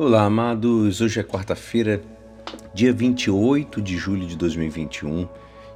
Olá, amados. Hoje é quarta-feira, dia 28 de julho de 2021,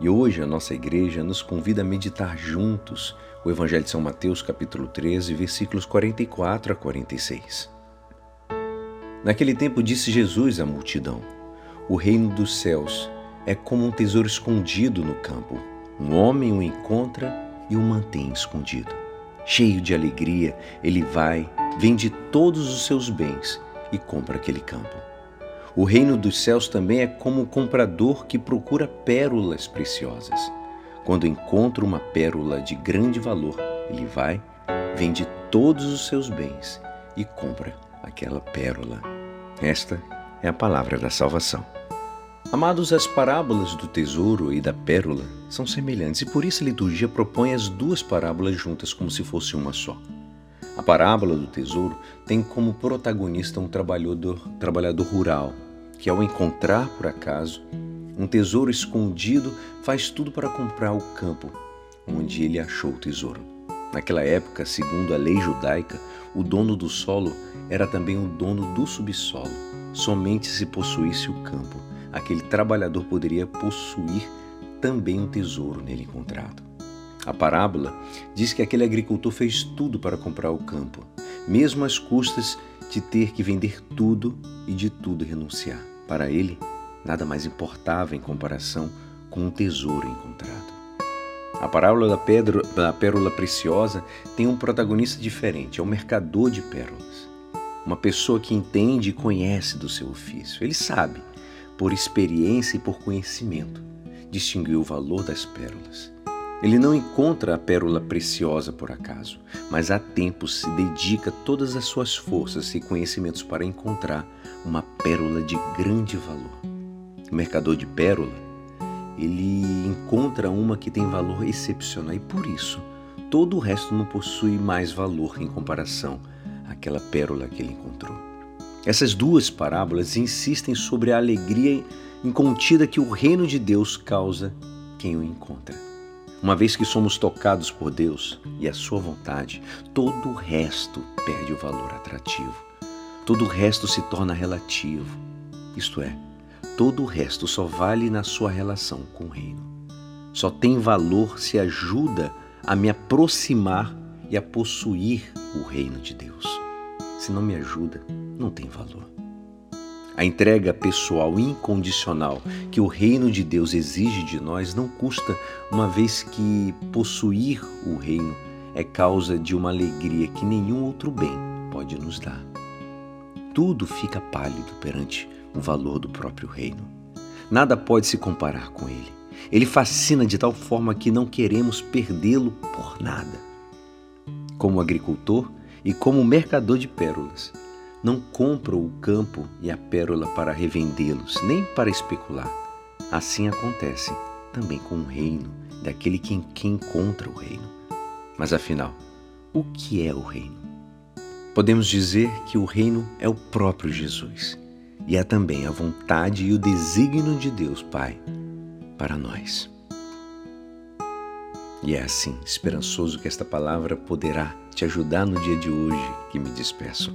e hoje a nossa igreja nos convida a meditar juntos o Evangelho de São Mateus, capítulo 13, versículos 44 a 46. Naquele tempo disse Jesus à multidão: O reino dos céus é como um tesouro escondido no campo. Um homem o encontra e o mantém escondido. Cheio de alegria, ele vai, vende todos os seus bens e compra aquele campo. O reino dos céus também é como um comprador que procura pérolas preciosas. Quando encontra uma pérola de grande valor, ele vai, vende todos os seus bens e compra aquela pérola. Esta é a palavra da salvação. Amados, as parábolas do tesouro e da pérola são semelhantes e por isso a liturgia propõe as duas parábolas juntas como se fosse uma só. A parábola do tesouro tem como protagonista um trabalhador, trabalhador rural, que ao encontrar por acaso um tesouro escondido, faz tudo para comprar o campo onde ele achou o tesouro. Naquela época, segundo a lei judaica, o dono do solo era também o dono do subsolo. Somente se possuísse o campo, aquele trabalhador poderia possuir também um tesouro nele encontrado. A parábola diz que aquele agricultor fez tudo para comprar o campo, mesmo às custas de ter que vender tudo e de tudo renunciar. Para ele, nada mais importava em comparação com um tesouro encontrado. A parábola da, pedra, da pérola preciosa tem um protagonista diferente, é o mercador de pérolas. Uma pessoa que entende e conhece do seu ofício. Ele sabe, por experiência e por conhecimento, distinguir o valor das pérolas. Ele não encontra a pérola preciosa por acaso, mas há tempo se dedica todas as suas forças e conhecimentos para encontrar uma pérola de grande valor. O mercador de pérola, ele encontra uma que tem valor excepcional e por isso todo o resto não possui mais valor em comparação àquela pérola que ele encontrou. Essas duas parábolas insistem sobre a alegria incontida que o reino de Deus causa quem o encontra. Uma vez que somos tocados por Deus e a Sua vontade, todo o resto perde o valor atrativo. Todo o resto se torna relativo. Isto é, todo o resto só vale na sua relação com o Reino. Só tem valor se ajuda a me aproximar e a possuir o Reino de Deus. Se não me ajuda, não tem valor. A entrega pessoal incondicional que o reino de Deus exige de nós não custa, uma vez que possuir o reino é causa de uma alegria que nenhum outro bem pode nos dar. Tudo fica pálido perante o valor do próprio reino. Nada pode se comparar com ele. Ele fascina de tal forma que não queremos perdê-lo por nada. Como agricultor e como mercador de pérolas, não compram o campo e a pérola para revendê-los, nem para especular. Assim acontece também com o reino daquele que, que encontra o reino. Mas afinal, o que é o reino? Podemos dizer que o reino é o próprio Jesus e é também a vontade e o desígnio de Deus Pai para nós. E é assim, esperançoso que esta palavra poderá te ajudar no dia de hoje que me despeço.